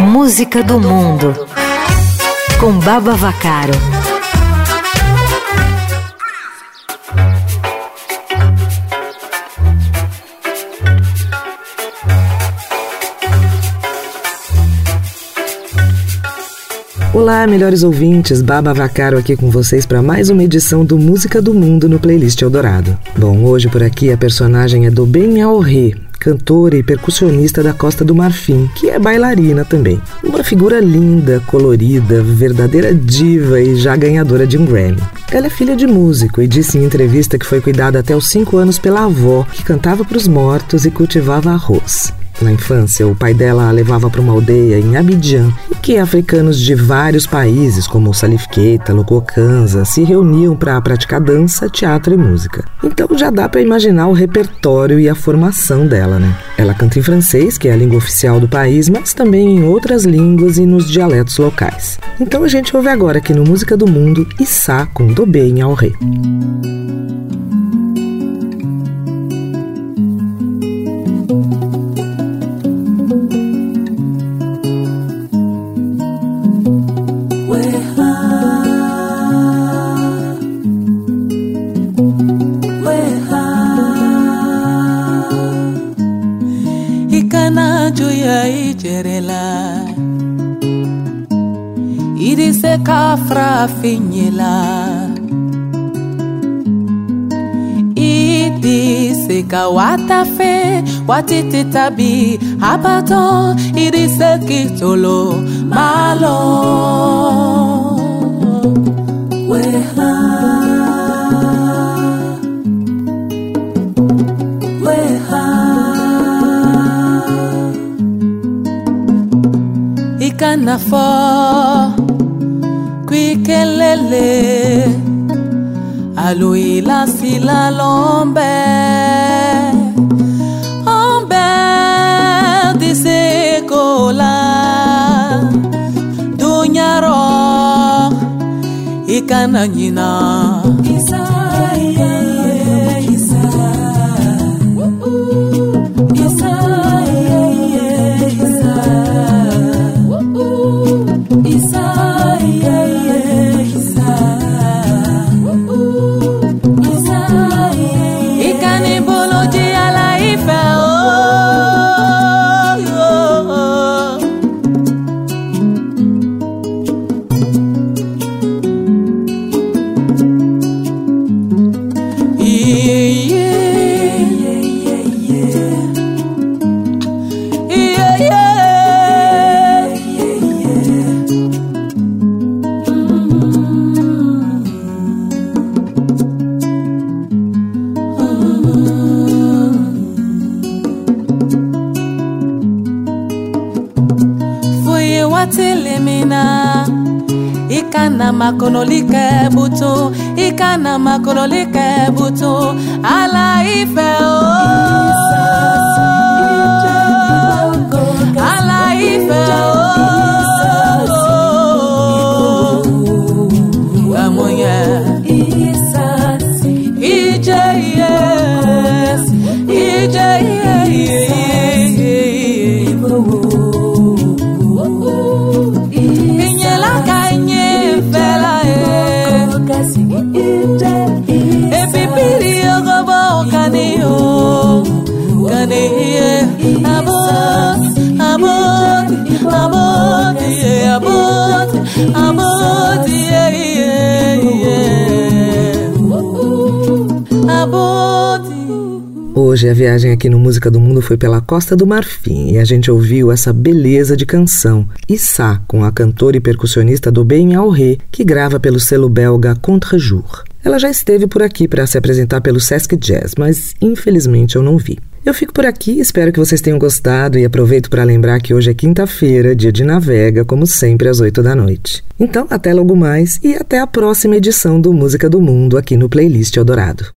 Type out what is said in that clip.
Música do Mundo com Baba Vacaro. Olá, melhores ouvintes, Baba Vacaro aqui com vocês para mais uma edição do Música do Mundo no Playlist Eldorado. Bom, hoje por aqui a personagem é Dobem Aorré, cantora e percussionista da Costa do Marfim, que é bailarina também. Uma figura linda, colorida, verdadeira diva e já ganhadora de um Grammy. Ela é filha de músico e disse em entrevista que foi cuidada até os 5 anos pela avó, que cantava para os mortos e cultivava arroz. Na infância, o pai dela a levava para uma aldeia em Abidjan, em que africanos de vários países, como Salif Keita, Lococanza, se reuniam para praticar dança, teatro e música. Então já dá para imaginar o repertório e a formação dela, né? Ela canta em francês, que é a língua oficial do país, mas também em outras línguas e nos dialetos locais. Então a gente ouve agora aqui no Música do Mundo Issa com Dobê em Auré. na joya ijerela idise kafra finyela idise ka wata fe watiti tabi abadan idise kitolo malo. We're. na-afọ kwikelele aloilasila lombe. Ombe disekola donyarọ ịka na nyina. tilimina ikana makonolike butu ikana makololike butu ala ife. Oh. Hoje a viagem aqui no Música do Mundo foi pela Costa do Marfim e a gente ouviu essa beleza de canção, Issa, com a cantora e percussionista do Ben Auré, que grava pelo selo belga Contre Jour. Ela já esteve por aqui para se apresentar pelo Sesc Jazz, mas infelizmente eu não vi. Eu fico por aqui, espero que vocês tenham gostado e aproveito para lembrar que hoje é quinta-feira, dia de navega, como sempre às 8 da noite. Então, até logo mais e até a próxima edição do Música do Mundo aqui no Playlist Eldorado.